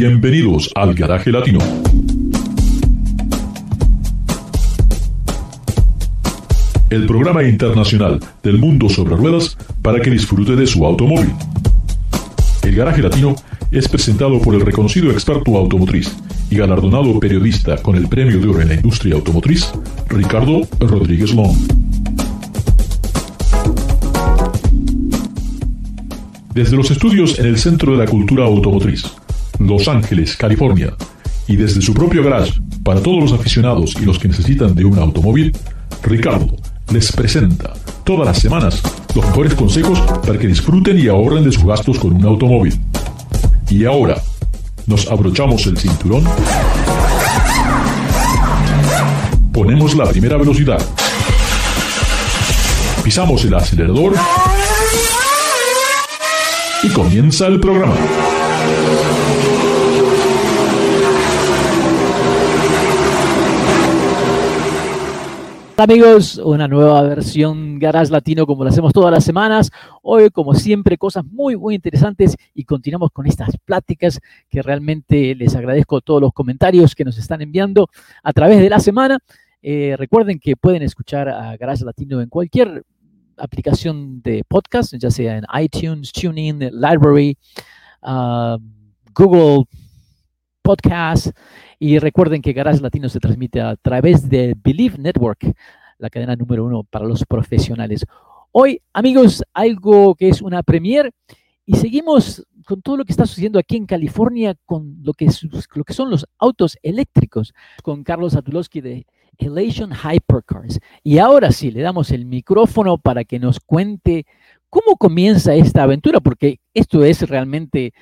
Bienvenidos al Garaje Latino. El programa internacional del mundo sobre ruedas para que disfrute de su automóvil. El Garaje Latino es presentado por el reconocido experto automotriz y galardonado periodista con el Premio de Oro en la Industria Automotriz, Ricardo Rodríguez Long. Desde los estudios en el Centro de la Cultura Automotriz, Los Ángeles, California, y desde su propio garage para todos los aficionados y los que necesitan de un automóvil, Ricardo les presenta todas las semanas los mejores consejos para que disfruten y ahorren de sus gastos con un automóvil. Y ahora, nos abrochamos el cinturón, ponemos la primera velocidad, pisamos el acelerador y comienza el programa. Amigos, una nueva versión Garage Latino como lo hacemos todas las semanas. Hoy, como siempre, cosas muy, muy interesantes y continuamos con estas pláticas que realmente les agradezco todos los comentarios que nos están enviando a través de la semana. Eh, recuerden que pueden escuchar a Garage Latino en cualquier aplicación de podcast, ya sea en iTunes, TuneIn, Library, uh, Google Podcast. Y recuerden que Garage Latino se transmite a través de Believe Network, la cadena número uno para los profesionales. Hoy, amigos, algo que es una premier y seguimos con todo lo que está sucediendo aquí en California con lo que, lo que son los autos eléctricos, con Carlos Atulowski de Elation Hypercars. Y ahora sí, le damos el micrófono para que nos cuente cómo comienza esta aventura, porque esto es realmente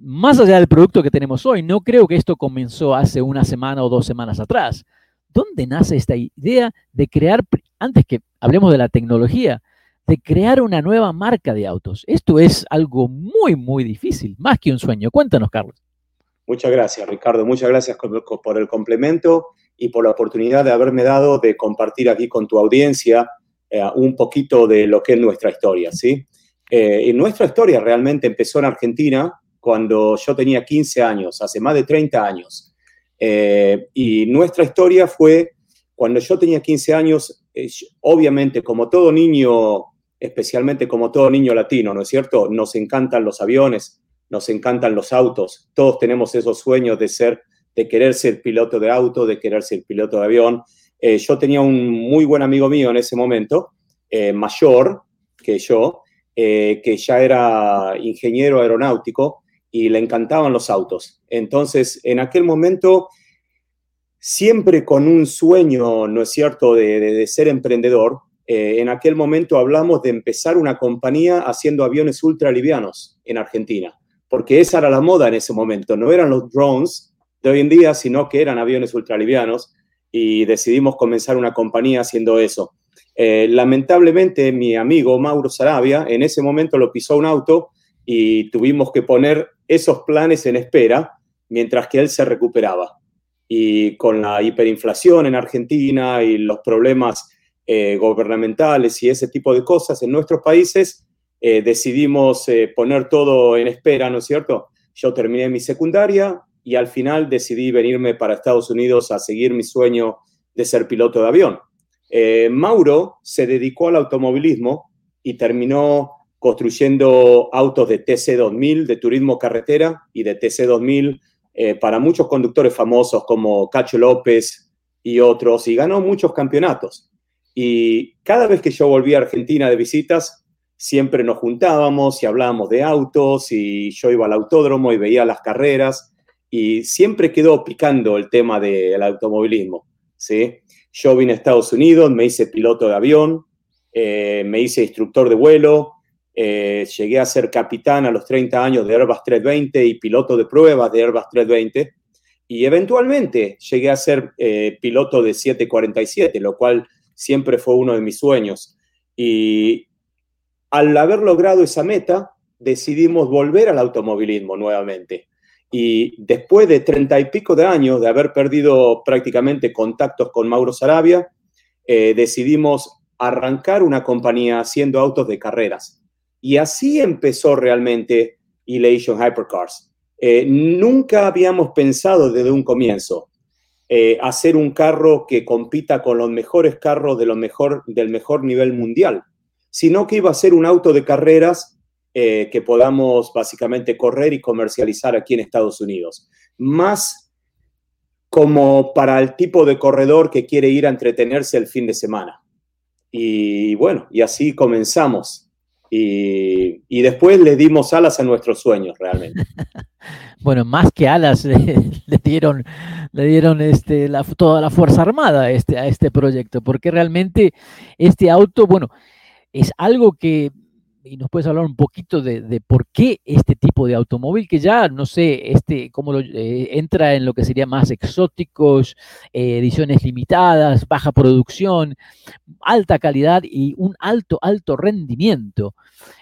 más allá del producto que tenemos hoy, no creo que esto comenzó hace una semana o dos semanas atrás. ¿Dónde nace esta idea de crear, antes que hablemos de la tecnología, de crear una nueva marca de autos? Esto es algo muy, muy difícil, más que un sueño. Cuéntanos, Carlos. Muchas gracias, Ricardo. Muchas gracias por el complemento y por la oportunidad de haberme dado de compartir aquí con tu audiencia eh, un poquito de lo que es nuestra historia, ¿sí? Eh, y nuestra historia realmente empezó en Argentina cuando yo tenía 15 años, hace más de 30 años. Eh, y nuestra historia fue cuando yo tenía 15 años, eh, obviamente como todo niño, especialmente como todo niño latino, ¿no es cierto? Nos encantan los aviones, nos encantan los autos, todos tenemos esos sueños de ser, de querer ser piloto de auto, de querer ser piloto de avión. Eh, yo tenía un muy buen amigo mío en ese momento, mayor que yo, que ya era ingeniero aeronáutico, y le encantaban los autos. Entonces, en aquel momento, siempre con un sueño, ¿no es cierto?, de, ser emprendedor, eh, en aquel momento hablamos de empezar una compañía haciendo aviones ultralivianos en Argentina, porque esa era la moda en ese momento, no eran los drones de hoy en día, sino que eran aviones ultralivianos y decidimos comenzar una compañía haciendo eso. Eh, lamentablemente, mi amigo Mauro Sarabia en ese momento lo pisó un auto y tuvimos que poner esos planes en espera mientras que él se recuperaba. Y con la hiperinflación en Argentina y los problemas eh, gubernamentales y ese tipo de cosas en nuestros países, eh, decidimos eh, poner todo en espera, ¿no es cierto? Yo terminé mi secundaria y al final decidí venirme para Estados Unidos a seguir mi sueño de ser piloto de avión. Mauro se dedicó al automovilismo y terminó construyendo autos de TC2000 de turismo carretera y de TC2000 eh, para muchos conductores famosos como Cacho López y otros, y ganó muchos campeonatos. Y cada vez que yo volví a Argentina de visitas, siempre nos juntábamos y hablábamos de autos y yo iba al autódromo y veía las carreras y siempre quedó picando el tema del automovilismo. ¿sí? Yo vine a Estados Unidos, me hice piloto de avión, eh, me hice instructor de vuelo, eh, llegué a ser capitán a los 30 años de Airbus 320 y piloto de pruebas de Airbus 320. Y eventualmente llegué a ser eh, piloto de 747, lo cual siempre fue uno de mis sueños. Y al haber logrado esa meta, decidimos volver al automovilismo nuevamente. Y después de treinta y pico de años de haber perdido prácticamente contactos con Mauro Sarabia, eh, decidimos arrancar una compañía haciendo autos de carreras. Y así empezó realmente Elation Hypercars. Eh, nunca habíamos pensado desde un comienzo eh, hacer un carro que compita con los mejores carros de lo mejor, del mejor nivel mundial, sino que iba a ser un auto de carreras que podamos básicamente correr y comercializar aquí en Estados Unidos. Más como para el tipo de corredor que quiere ir a entretenerse el fin de semana. Y bueno, y así comenzamos. Y, después le dimos alas a nuestros sueños, realmente. bueno, más que alas, le, dieron, le dieron este, toda la Fuerza Armada este, a este proyecto, porque realmente este auto, bueno, es algo que y nos puedes hablar un poquito de, por qué este tipo de automóvil, que ya no sé, este, cómo lo, eh, entra en lo que sería más exóticos, eh, ediciones limitadas, baja producción, alta calidad y un alto, alto rendimiento.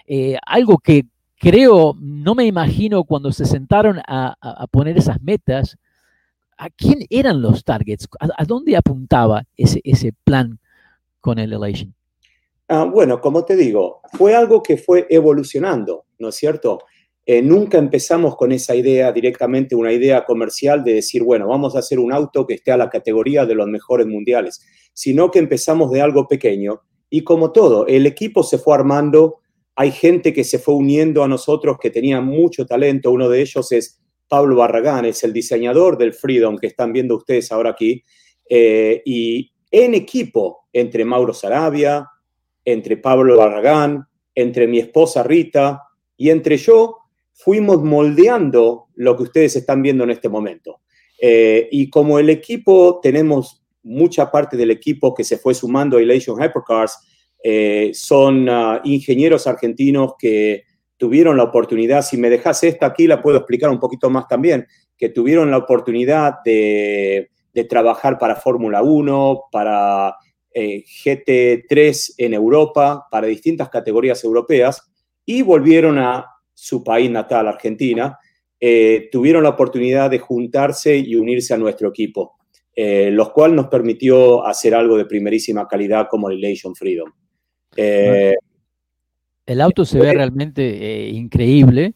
Eh, algo que creo, no me imagino cuando se sentaron a, poner esas metas, ¿a quién eran los targets? ¿A, dónde apuntaba ese, ese plan con el Elation? Ah, bueno, como te digo, fue algo que fue evolucionando, ¿no es cierto? Eh, nunca empezamos con esa idea directamente, una idea comercial de decir, bueno, vamos a hacer un auto que esté a la categoría de los mejores mundiales, sino que empezamos de algo pequeño y como todo, el equipo se fue armando, hay gente que se fue uniendo a nosotros que tenía mucho talento, uno de ellos es Pablo Barragán, es el diseñador del Freedom que están viendo ustedes ahora aquí, eh, y en equipo entre Mauro Sarabia, entre Pablo Barragán, entre mi esposa Rita y entre yo, fuimos moldeando lo que ustedes están viendo en este momento. Eh, y como el equipo, tenemos mucha parte del equipo que se fue sumando a Elation Hypercars, eh, son ah, ingenieros argentinos que tuvieron la oportunidad, si me dejas esta aquí, la puedo explicar un poquito más también, que tuvieron la oportunidad de, de trabajar para Fórmula 1, para eh, GT3 en Europa para distintas categorías europeas y volvieron a su país natal, Argentina. Eh, tuvieron la oportunidad de juntarse y unirse a nuestro equipo, eh, lo cual nos permitió hacer algo de primerísima calidad como el Elation Freedom. el auto se ve realmente increíble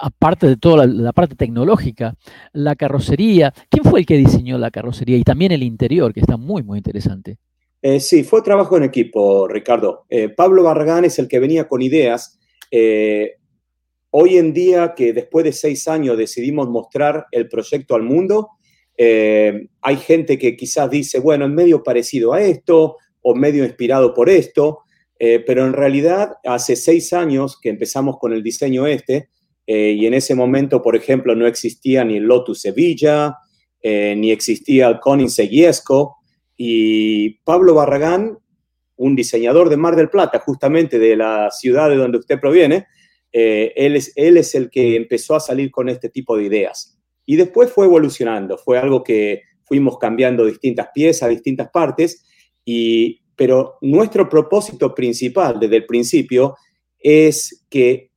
aparte de toda la, parte tecnológica, la carrocería. ¿Quién fue el que diseñó la carrocería? Y también el interior, que está muy, muy interesante. Eh, sí, fue trabajo en equipo, Ricardo. Eh, Pablo Barragán es el que venía con ideas. Eh, hoy en día, que después de seis años decidimos mostrar el proyecto al mundo, hay gente que quizás dice, bueno, es medio parecido a esto o medio inspirado por esto, pero en realidad hace seis años que empezamos con el diseño este, eh, y en ese momento, por ejemplo, no existía ni el Lotus Sevilla, eh, ni existía el Conin Seguiesco. Y Pablo Barragán, un diseñador de Mar del Plata, justamente de la ciudad de donde usted proviene, eh, él, es, él es el que empezó a salir con este tipo de ideas. Y después fue evolucionando, fue algo que fuimos cambiando distintas piezas, distintas partes, y, pero nuestro propósito principal desde el principio es que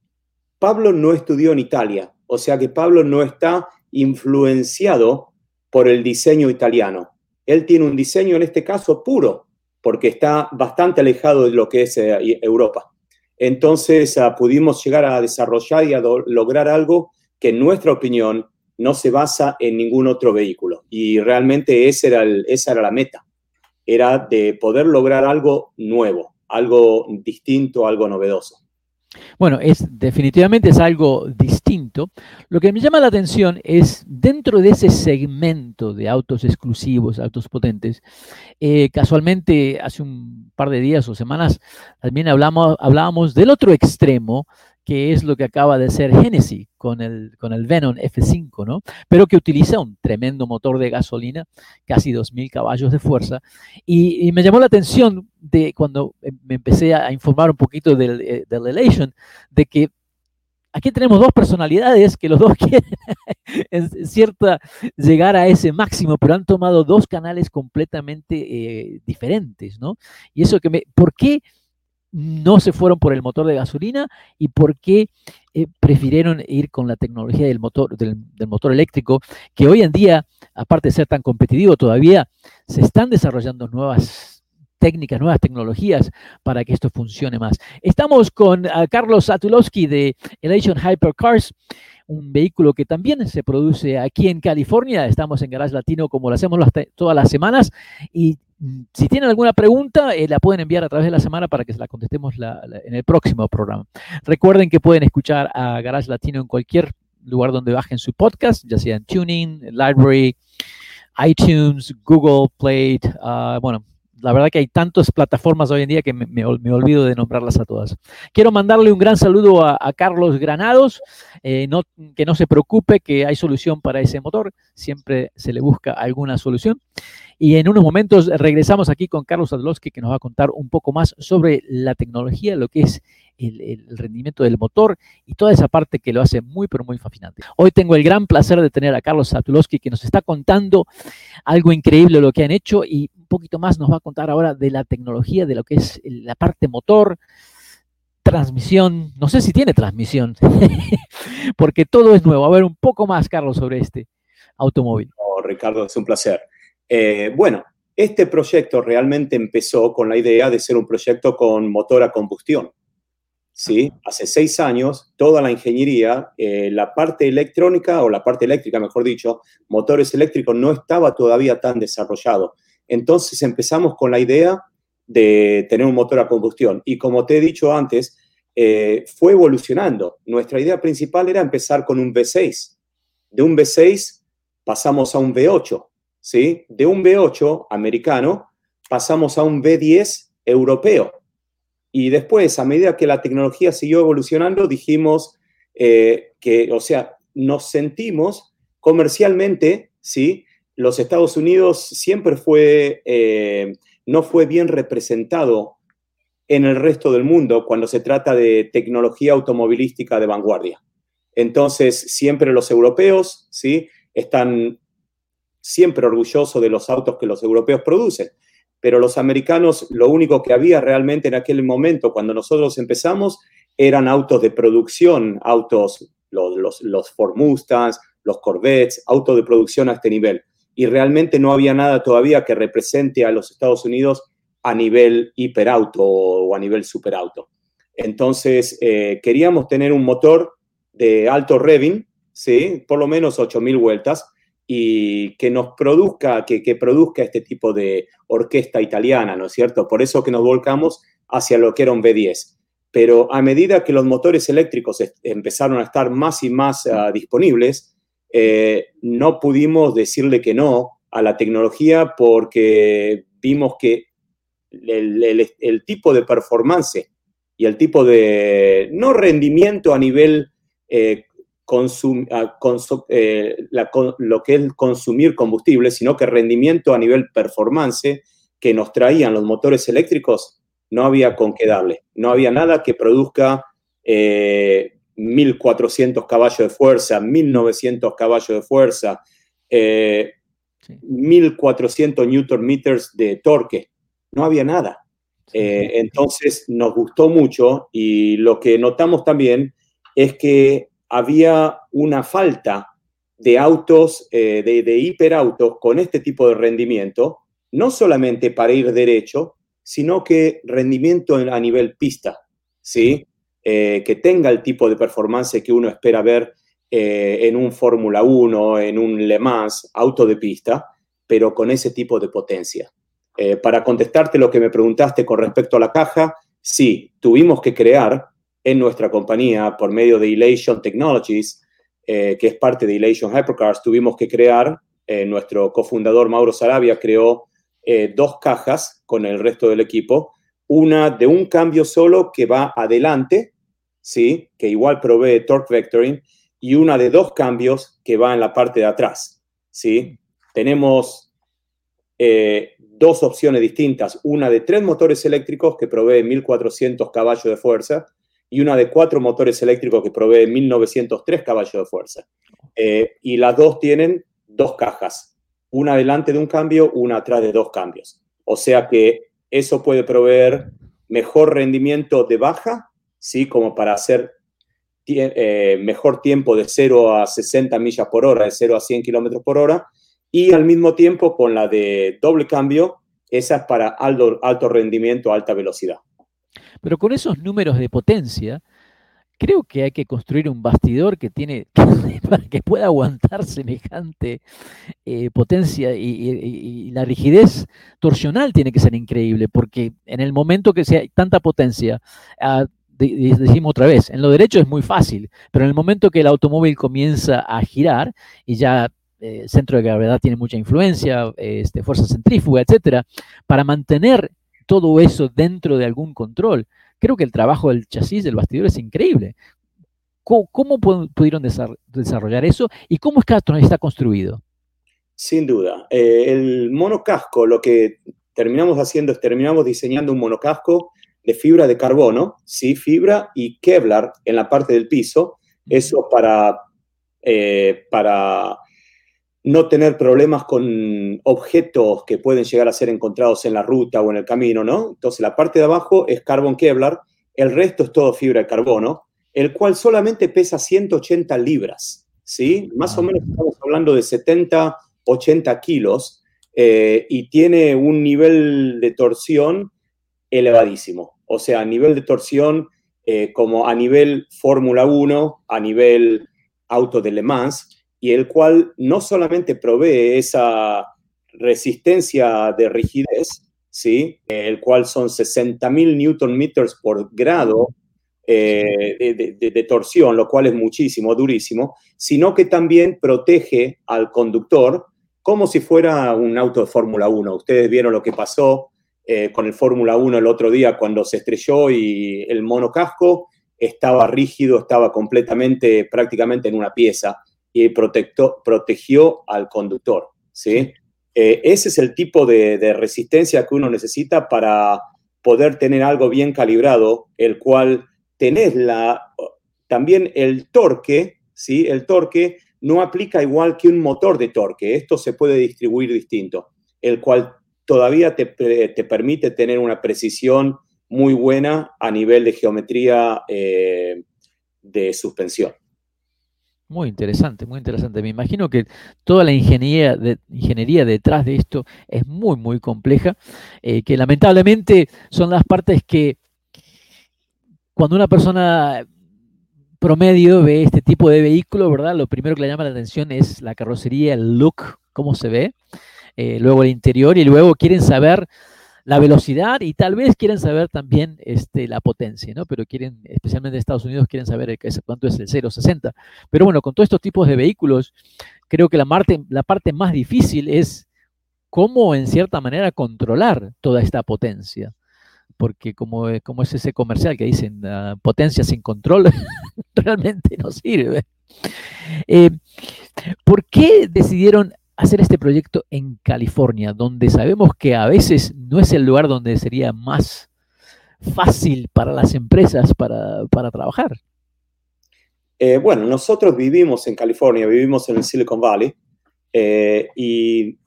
Pablo no estudió en Italia, o sea que Pablo no está influenciado por el diseño italiano. Él tiene un diseño en este caso puro, porque está bastante alejado de lo que es eh, Europa. Entonces ah, pudimos llegar a desarrollar y a lograr algo que en nuestra opinión no se basa en ningún otro vehículo. Y realmente esa era la meta, era de poder lograr algo nuevo, algo distinto, algo novedoso. Bueno, es definitivamente es algo distinto. Lo que me llama la atención es dentro de ese segmento de autos exclusivos, autos potentes. Eh, casualmente hace un par de días o semanas también hablamos, hablábamos del otro extremo que es lo que acaba de ser Genesis con el, con el Venom F5, ¿no? Pero que utiliza un tremendo motor de gasolina, casi 2.000 caballos de fuerza. Y, me llamó la atención de cuando me empecé a informar un poquito del, eh, del Elation, de que aquí tenemos dos personalidades que los dos quieren en cierta llegar a ese máximo, pero han tomado dos canales completamente eh, diferentes, ¿no? Y eso que me, ¿por qué? No se fueron por el motor de gasolina y por qué eh, prefirieron ir con la tecnología del motor, del, motor eléctrico, que hoy en día, aparte de ser tan competitivo, todavía se están desarrollando nuevas técnicas, nuevas tecnologías para que esto funcione más. Estamos con ah, Carlos Satulowski de Elation Hypercars un vehículo que también se produce aquí en California. Estamos en Garage Latino como lo hacemos todas las semanas. Y mm, si tienen alguna pregunta, eh, la pueden enviar a través de la semana para que se la contestemos en el próximo programa. Recuerden que pueden escuchar a Garage Latino en cualquier lugar donde bajen su podcast, ya sea en Tuning, Library, iTunes, Google Play, uh, bueno, la verdad que hay tantas plataformas hoy en día que me, olvido de nombrarlas a todas. Quiero mandarle un gran saludo a, Carlos Granados, eh, que no se preocupe que hay solución para ese motor, siempre se le busca alguna solución. Y en unos momentos regresamos aquí con Carlos Adlowski, que nos va a contar un poco más sobre la tecnología, lo que es el, rendimiento del motor y toda esa parte que lo hace muy, pero muy fascinante. Hoy tengo el gran placer de tener a Carlos Satulowski, que nos está contando algo increíble lo que han hecho y poquito más nos va a contar ahora de la tecnología, de lo que es la parte motor, transmisión, no sé si tiene transmisión, porque todo es nuevo. A ver un poco más, Carlos, sobre este automóvil. Oh, Ricardo, es un placer. Eh, bueno, este proyecto realmente empezó con la idea de ser un proyecto con motor a combustión. ¿sí? Hace seis años, toda la ingeniería, eh, la parte electrónica, o la parte eléctrica, mejor dicho, motores eléctricos, no estaba todavía tan desarrollado. Entonces empezamos con la idea de tener un motor a combustión. Y como te he dicho antes, eh, fue evolucionando. Nuestra idea principal era empezar con un V6. De un V6 pasamos a un V8. ¿sí? De un V8 americano pasamos a un V10 europeo. Y después, a medida que la tecnología siguió evolucionando, dijimos eh, que, o sea, nos sentimos comercialmente, ¿sí? Los Estados Unidos siempre fue, eh, no fue bien representado en el resto del mundo cuando se trata de tecnología automovilística de vanguardia. Entonces, siempre los europeos, ¿sí? Están siempre orgulloso de los autos que los europeos producen. Pero los americanos, lo único que había realmente en aquel momento, cuando nosotros empezamos, eran autos de producción, autos, los, los, los Ford Mustangs, los Corvettes, autos de producción a este nivel. Y realmente no había nada todavía que represente a los Estados Unidos a nivel hiperauto o a nivel superauto. Entonces, eh, queríamos tener un motor de alto revving, ¿sí? por lo menos 8.000 vueltas, y que nos produzca, que, que, produzca este tipo de orquesta italiana, ¿no es cierto? Por eso que nos volcamos hacia lo que era un B10. Pero a medida que los motores eléctricos empezaron a estar más y más uh, disponibles, eh, no pudimos decirle que no a la tecnología porque vimos que el, tipo de performance y el tipo de, no rendimiento a nivel eh, eh, lo que es consumir combustible, sino que rendimiento a nivel performance que nos traían los motores eléctricos, no había con qué darle. No había nada que produzca 1400 eh, caballos de fuerza, 1900 caballos de fuerza, 1400 eh, newton meters de torque. No había nada. entonces nos gustó mucho y lo que notamos también es que había una falta de autos, eh, de, hiperautos con este tipo de rendimiento, no solamente para ir derecho, sino que rendimiento a nivel pista, ¿sí? Eh, que tenga el tipo de performance que uno espera ver eh, en un Fórmula 1, en un Le Mans, auto de pista, pero con ese tipo de potencia. para contestarte lo que me preguntaste con respecto a la caja, sí, tuvimos que crear en nuestra compañía por medio de Elation Technologies, eh, que es parte de Elation Hypercars, tuvimos que crear, eh, nuestro cofundador Mauro Sarabia creó eh, dos cajas con el resto del equipo, una de un cambio solo que va adelante, ¿sí? que igual provee torque vectoring, y una de dos cambios que va en la parte de atrás. ¿sí? Tenemos dos opciones distintas, una de tres motores eléctricos que provee 1400 caballos de fuerza y una de cuatro motores eléctricos que provee 1903 caballos de fuerza. Eh, y las dos tienen dos cajas, una delante de un cambio, una atrás de dos cambios. O sea que eso puede proveer mejor rendimiento de baja, ¿sí? como para hacer eh, mejor tiempo de 0 a 60 millas por hora, de 0 a 100 kilómetros por hora, y al mismo tiempo con la de doble cambio, esa es para alto, alto rendimiento, alta velocidad. Pero con esos números de potencia, creo que hay que construir un bastidor que tiene para que pueda aguantar semejante eh, potencia y, la rigidez torsional tiene que ser increíble, porque en el momento que sea tanta potencia, ah, decimos otra vez, en lo derecho es muy fácil, pero en el momento que el automóvil comienza a girar y ya eh, centro de gravedad tiene mucha influencia, este, fuerza centrífuga, etcétera, para mantener todo eso dentro de algún control, creo que el trabajo del chasis, del bastidor, es increíble. ¿Cómo, pudieron desarrollar eso y cómo es que está construido? Sin duda. Eh, el monocasco, lo que terminamos haciendo es terminamos diseñando un monocasco de fibra de carbono, ¿sí? fibra y Kevlar en la parte del piso. Eso para, eh, para no tener problemas con objetos que pueden llegar a ser encontrados en la ruta o en el camino, ¿no? Entonces la parte de abajo es carbon Kevlar, el resto es todo fibra de carbono, el cual solamente pesa 180 libras, ¿sí? Más o ah. menos estamos hablando de 70, 80 kilos eh, y tiene un nivel de torsión elevadísimo. O sea, a nivel de torsión eh, como a nivel Fórmula 1, a nivel auto de Le Mans, y el cual no solamente provee esa resistencia de rigidez, ¿sí? el cual son 60.000 newton meters por grado eh, de, torsión, lo cual es muchísimo, durísimo, sino que también protege al conductor como si fuera un auto de Fórmula 1. Ustedes vieron lo que pasó eh, con el Fórmula 1 el otro día cuando se estrelló y el monocasco estaba rígido, estaba completamente, prácticamente en una pieza y protegió al conductor. ¿sí? Eh, ese es el tipo de, resistencia que uno necesita para poder tener algo bien calibrado, el cual tenés la, también el torque, ¿sí? el torque no aplica igual que un motor de torque, esto se puede distribuir distinto, el cual todavía te, te permite tener una precisión muy buena a nivel de geometría eh, de suspensión. Muy interesante, muy interesante. Me imagino que toda la ingeniería, ingeniería detrás de esto es muy, muy compleja, eh, que lamentablemente son las partes que cuando una persona promedio ve este tipo de vehículo, ¿verdad? Lo primero que le llama la atención es la carrocería, el look, cómo se ve, eh, luego el interior y luego quieren saber la velocidad y tal vez quieren saber también este, la potencia, ¿no? Pero quieren, especialmente en Estados Unidos, quieren saber cuánto es el 0,60. Pero bueno, con todos estos tipos de vehículos, creo que la parte, la parte más difícil es cómo, en cierta manera, controlar toda esta potencia. Porque como, como es ese comercial que dicen, potencia sin control, realmente no sirve. Eh, ¿Por qué decidieron hacer este proyecto en California, donde sabemos que a veces no es el lugar donde sería más fácil para las empresas para, trabajar? Eh, bueno, nosotros vivimos en California, vivimos en el Silicon Valley, eh, y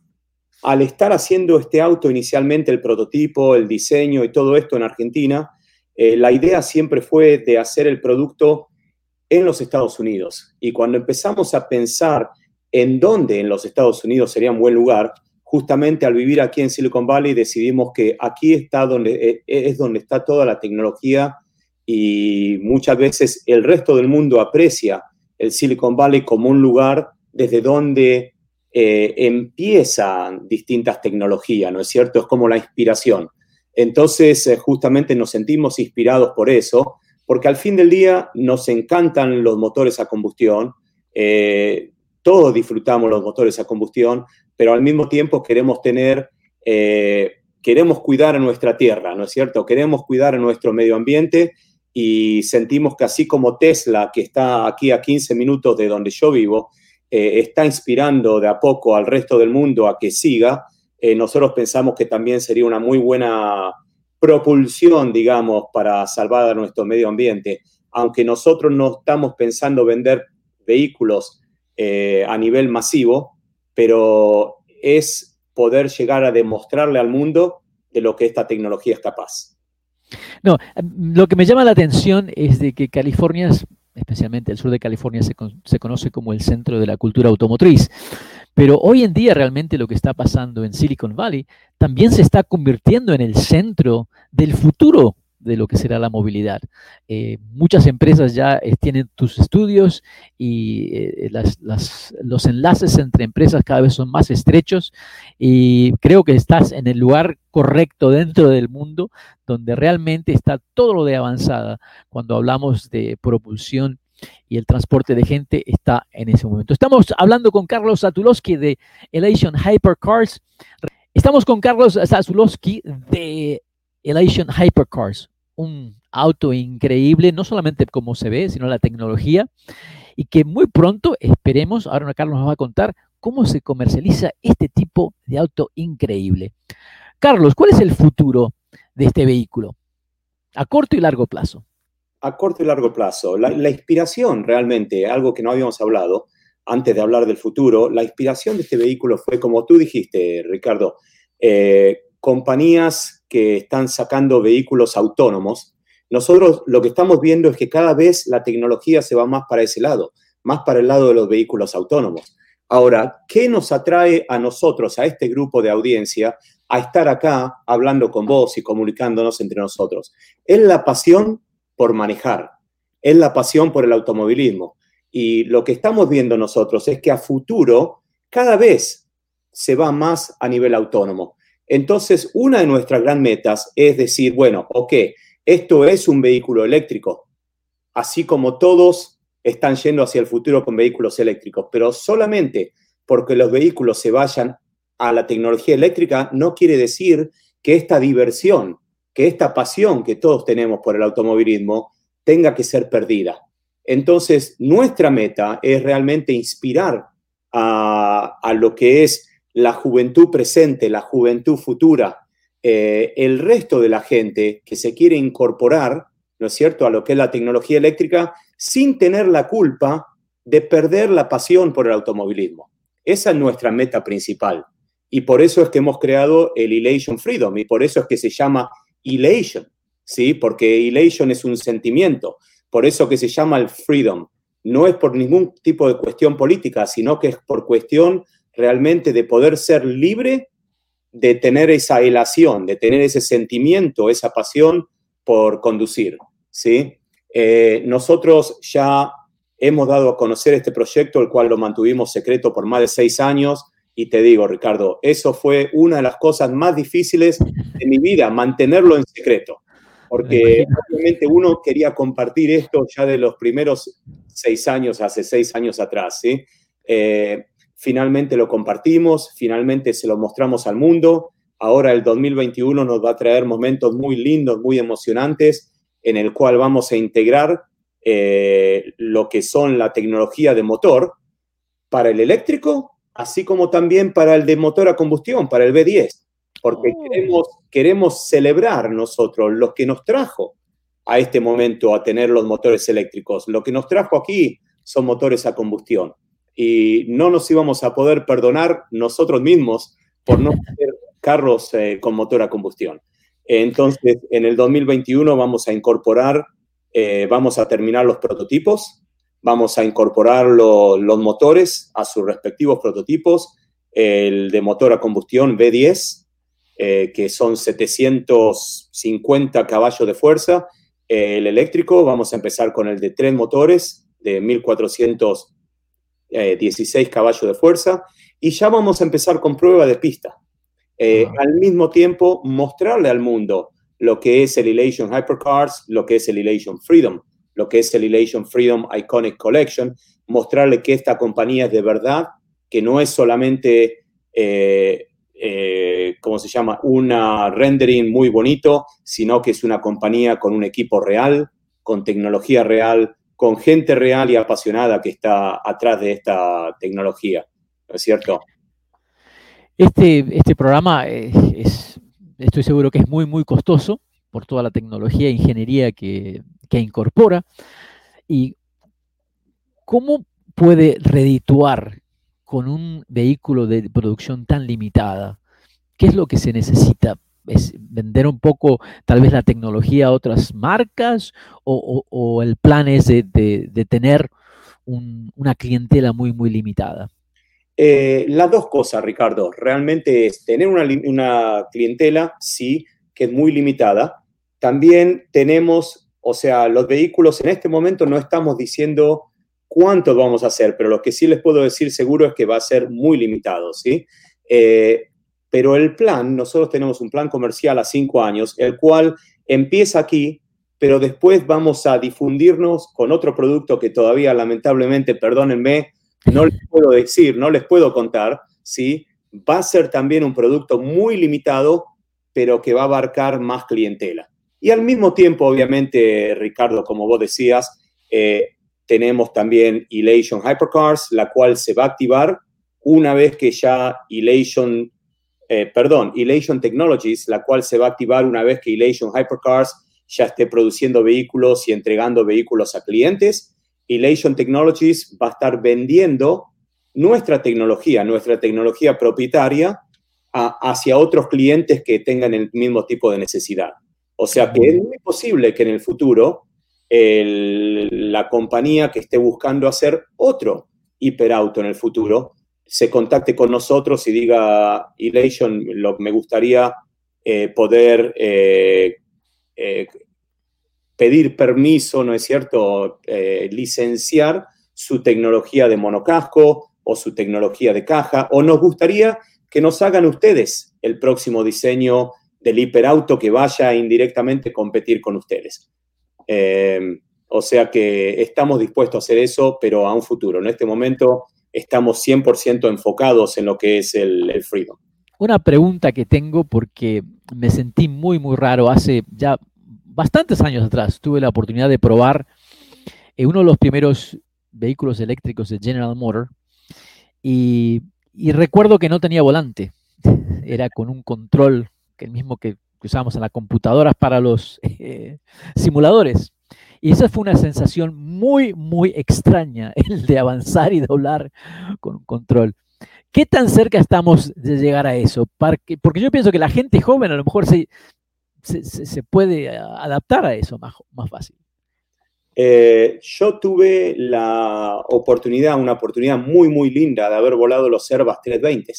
al estar haciendo este auto inicialmente, el prototipo, el diseño y todo esto en Argentina, eh, la idea siempre fue de hacer el producto en los Estados Unidos. Y cuando empezamos a pensar en dónde en los Estados Unidos sería un buen lugar, justamente al vivir aquí en Silicon Valley decidimos que aquí está donde, eh, es donde está toda la tecnología y muchas veces el resto del mundo aprecia el Silicon Valley como un lugar desde donde eh, empiezan distintas tecnologías, ¿no es cierto? Es como la inspiración. Entonces, eh, justamente nos sentimos inspirados por eso, porque al fin del día nos encantan los motores a combustión, todos disfrutamos los motores a combustión, pero al mismo tiempo queremos tener, eh, queremos cuidar a nuestra tierra, ¿no es cierto? Queremos cuidar a nuestro medio ambiente y sentimos que así como Tesla, que está aquí a 15 minutos de donde yo vivo, eh, está inspirando de a poco al resto del mundo a que siga, eh, nosotros pensamos que también sería una muy buena propulsión, digamos, para salvar a nuestro medio ambiente. Aunque nosotros no estamos pensando vender vehículos eh, a nivel masivo, pero es poder llegar a demostrarle al mundo de lo que esta tecnología es capaz. No, lo que me llama la atención es de que California especialmente el sur de California, se, se, conoce como el centro de la cultura automotriz. Pero hoy en día realmente lo que está pasando en Silicon Valley también se está convirtiendo en el centro del futuro de lo que será la movilidad. Eh, muchas empresas ya eh, tienen tus estudios y eh, los enlaces entre empresas cada vez son más estrechos y creo que estás en el lugar correcto dentro del mundo donde realmente está todo lo de avanzada cuando hablamos de propulsión y el transporte de gente está en ese momento. Estamos hablando con Carlos Satulowski de Elation Hypercars. Estamos con Carlos Satulowski de Elation Hypercars, un auto increíble, no solamente como se ve, sino la tecnología, y que muy pronto esperemos, ahora Carlos nos va a contar cómo se comercializa este tipo de auto increíble. Carlos, ¿cuál es el futuro de este vehículo a corto y largo plazo? A corto y largo plazo, la, inspiración realmente, algo que no habíamos hablado antes de hablar del futuro, la inspiración de este vehículo fue, como tú dijiste, Ricardo, eh, compañías que están sacando vehículos autónomos, nosotros lo que estamos viendo es que cada vez la tecnología se va más para ese lado, más para el lado de los vehículos autónomos. Ahora, ¿qué nos atrae a nosotros, a este grupo de audiencia, a estar acá hablando con vos y comunicándonos entre nosotros? Es la pasión por manejar, es la pasión por el automovilismo. Y lo que estamos viendo nosotros es que a futuro cada vez se va más a nivel autónomo. Entonces, una de nuestras gran metas es decir, bueno, ok, esto es un vehículo eléctrico, así como todos están yendo hacia el futuro con vehículos eléctricos, pero solamente porque los vehículos se vayan a la tecnología eléctrica no quiere decir que esta diversión, que esta pasión que todos tenemos por el automovilismo tenga que ser perdida. Entonces, nuestra meta es realmente inspirar a, a lo que es la juventud presente, la juventud futura, eh, el resto de la gente que se quiere incorporar, ¿no es cierto?, a lo que es la tecnología eléctrica sin tener la culpa de perder la pasión por el automovilismo. Esa es nuestra meta principal. Y por eso es que hemos creado el Elation Freedom y por eso es que se llama Elation, ¿sí? Porque Elation es un sentimiento. Por eso que se llama el Freedom. No es por ningún tipo de cuestión política, sino que es por cuestión realmente de poder ser libre de tener esa elación, de tener ese sentimiento, esa pasión por conducir, ¿sí? Eh, nosotros ya hemos dado a conocer este proyecto, el cual lo mantuvimos secreto por más de seis años, y te digo, Ricardo, eso fue una de las cosas más difíciles de mi vida, mantenerlo en secreto, porque obviamente uno quería compartir esto ya de los primeros seis años, hace seis años atrás, ¿sí? Eh, finalmente lo compartimos, finalmente se lo mostramos al mundo. Ahora el 2021 nos va a traer momentos muy lindos, muy emocionantes, en el cual vamos a integrar eh, lo que son la tecnología de motor para el eléctrico, así como también para el de motor a combustión, para el B10, porque oh. queremos, queremos celebrar nosotros lo que nos trajo a este momento a tener los motores eléctricos. Lo que nos trajo aquí son motores a combustión y no nos íbamos a poder perdonar nosotros mismos por no tener carros eh, con motor a combustión. Entonces, en el 2021 vamos a incorporar, eh, vamos a terminar los prototipos, vamos a incorporar los motores a sus respectivos prototipos, el de motor a combustión V10, eh, que son 750 caballos de fuerza, el eléctrico, vamos a empezar con el de tres motores de 1400 16 eh, caballos de fuerza, y ya vamos a empezar con prueba de pista. Eh, al mismo tiempo, mostrarle al mundo lo que es el Elation Hypercars, lo que es el Elation Freedom, lo que es el Elation Freedom Iconic Collection, mostrarle que esta compañía es de verdad, que no es solamente, eh, ¿cómo se llama?, una rendering muy bonito, sino que es una compañía con un equipo real, con tecnología real, con gente real y apasionada que está atrás de esta tecnología, ¿no es cierto? Este, este programa es, estoy seguro que es muy, muy costoso por toda la tecnología e ingeniería que, que incorpora. ¿Y cómo puede redituar con un vehículo de producción tan limitada? ¿Qué es lo que se necesita vender un poco tal vez la tecnología a otras marcas o, el plan es de, tener una clientela muy, muy limitada? Eh, las dos cosas, Ricardo. Realmente es tener una, una, clientela, sí, que es muy limitada. También tenemos, o sea, los vehículos en este momento no estamos diciendo cuánto vamos a hacer, pero lo que sí les puedo decir seguro es que va a ser muy limitado, ¿sí? Eh, pero el plan, nosotros tenemos un plan comercial a cinco años, el cual empieza aquí, pero después vamos a difundirnos con otro producto que todavía lamentablemente, perdónenme, no les puedo decir, no les puedo contar, ¿sí? Va a ser también un producto muy limitado, pero que va a abarcar más clientela. Y al mismo tiempo, obviamente, Ricardo, como vos decías, eh, tenemos también Elation Hypercars, la cual se va a activar una vez que ya Elation eh, perdón, Elation Technologies, la cual se va a activar una vez que Elation Hypercars ya esté produciendo vehículos y entregando vehículos a clientes. Elation Technologies va a estar vendiendo nuestra tecnología, nuestra tecnología propietaria, hacia otros clientes que tengan el mismo tipo de necesidad. O sea que es muy posible que en el futuro la compañía que esté buscando hacer otro hiperauto en el futuro se contacte con nosotros y diga, Elation, lo, me gustaría eh, poder eh, eh, pedir permiso, ¿no es cierto?, licenciar su tecnología de monocasco o su tecnología de caja, o nos gustaría que nos hagan ustedes el próximo diseño del hiperauto que vaya indirectamente a competir con ustedes. o sea que estamos dispuestos a hacer eso, pero a un futuro. En este momento estamos 100% enfocados en lo que es el, Freedom. Una pregunta que tengo porque me sentí muy, muy raro. Hace ya bastantes años atrás tuve la oportunidad de probar en uno de los primeros vehículos eléctricos de General Motor y, recuerdo que no tenía volante. Era con un control, que el mismo que usábamos en las computadoras para los eh, simuladores. Y esa fue una sensación muy, muy extraña, el de avanzar y doblar con control. ¿Qué tan cerca estamos de llegar a eso? Porque, yo pienso que la gente joven a lo mejor se, se, puede adaptar a eso más, más fácil. Eh, yo tuve la oportunidad, una oportunidad muy, muy linda de haber volado los Airbus 320.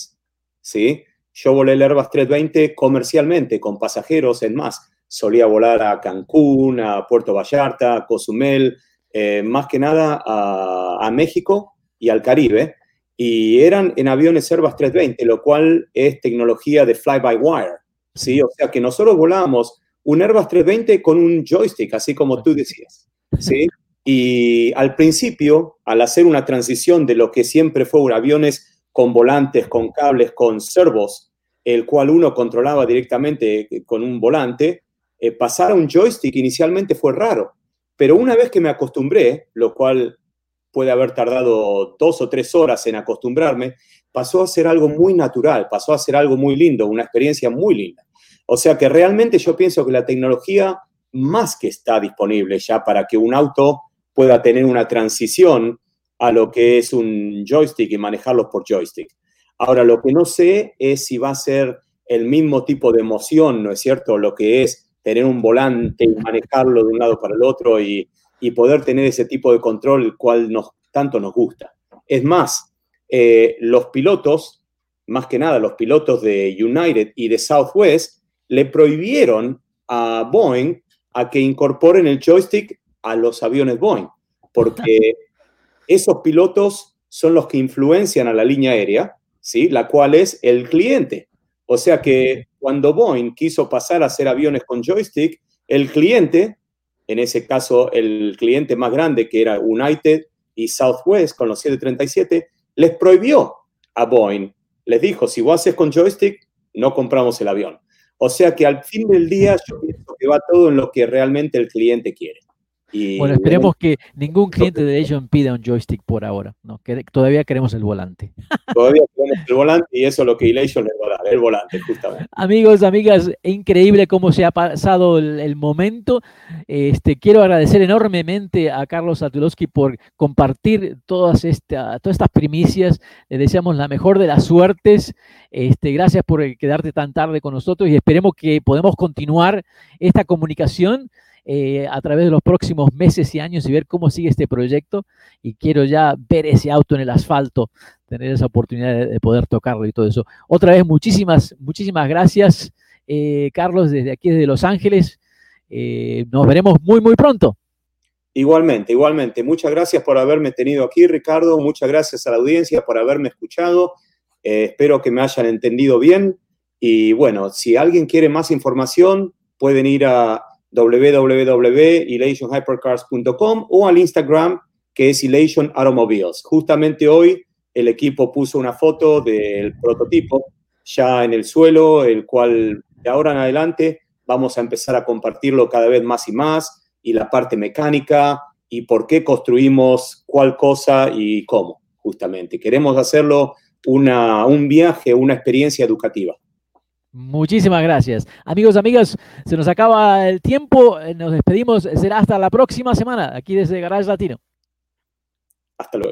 ¿sí? Yo volé el Airbus 320 comercialmente, con pasajeros en más solía volar a Cancún, a Puerto Vallarta, a Cozumel, eh, más que nada a, México y al Caribe. Y eran en aviones Airbus 320, lo cual es tecnología de fly-by-wire. ¿sí? O sea que nosotros volábamos un Airbus 320 con un joystick, así como tú decías. ¿sí? Y al principio, al hacer una transición de lo que siempre fue un aviones con volantes, con cables, con servos, el cual uno controlaba directamente con un volante, eh, pasar a un joystick inicialmente fue raro, pero una vez que me acostumbré, lo cual puede haber tardado dos o tres horas en acostumbrarme, pasó a ser algo muy natural, pasó a ser algo muy lindo, una experiencia muy linda. O sea que realmente yo pienso que la tecnología más que está disponible ya para que un auto pueda tener una transición a lo que es un joystick y manejarlos por joystick. Ahora, lo que no sé es si va a ser el mismo tipo de emoción, ¿no es cierto? Lo que es tener un volante y manejarlo de un lado para el otro y, poder tener ese tipo de control, el cual nos, tanto nos gusta. Es más, eh, los pilotos, más que nada los pilotos de United y de Southwest, le prohibieron a Boeing a que incorporen el joystick a los aviones Boeing, porque esos pilotos son los que influencian a la línea aérea, ¿sí? la cual es el cliente. O sea que cuando Boeing quiso pasar a hacer aviones con joystick, el cliente, en ese caso el cliente más grande que era United y Southwest con los 737, les prohibió a Boeing. Les dijo, si vos haces con joystick, no compramos el avión. O sea que al fin del día yo pienso que va todo en lo que realmente el cliente quiere. Bueno, esperemos que ningún cliente de ellos pida un joystick por ahora, ¿no? Que todavía queremos el volante. Todavía queremos el volante y eso es lo que Elation les va a dar, el volante, justamente. Amigos, amigas, increíble cómo se ha pasado el, momento. Este, quiero agradecer enormemente a Carlos Satulowski por compartir todas, esta, todas estas primicias. Le deseamos la mejor de las suertes. Este, gracias por quedarte tan tarde con nosotros y esperemos que podamos continuar esta comunicación eh, a través de los próximos meses y años y ver cómo sigue este proyecto. Y quiero ya ver ese auto en el asfalto, tener esa oportunidad de, poder tocarlo y todo eso. Otra vez, muchísimas, muchísimas gracias, eh, Carlos, desde aquí, desde Los Ángeles. Eh, nos veremos muy, muy pronto. Igualmente, igualmente. Muchas gracias por haberme tenido aquí, Ricardo. Muchas gracias a la audiencia por haberme escuchado. espero que me hayan entendido bien. Y bueno, si alguien quiere más información, pueden ir a www.elationhypercars.com o al Instagram que es Elation Automobiles. Justamente hoy el equipo puso una foto del prototipo ya en el suelo, el cual de ahora en adelante vamos a empezar a compartirlo cada vez más y más, y la parte mecánica, y por qué construimos cuál cosa y cómo, justamente. Queremos hacerlo una, un viaje, una experiencia educativa. Muchísimas gracias. Amigos, amigas, se nos acaba el tiempo. Eh, nos despedimos. Será hasta la próxima semana, aquí desde Garage Latino. Hasta luego.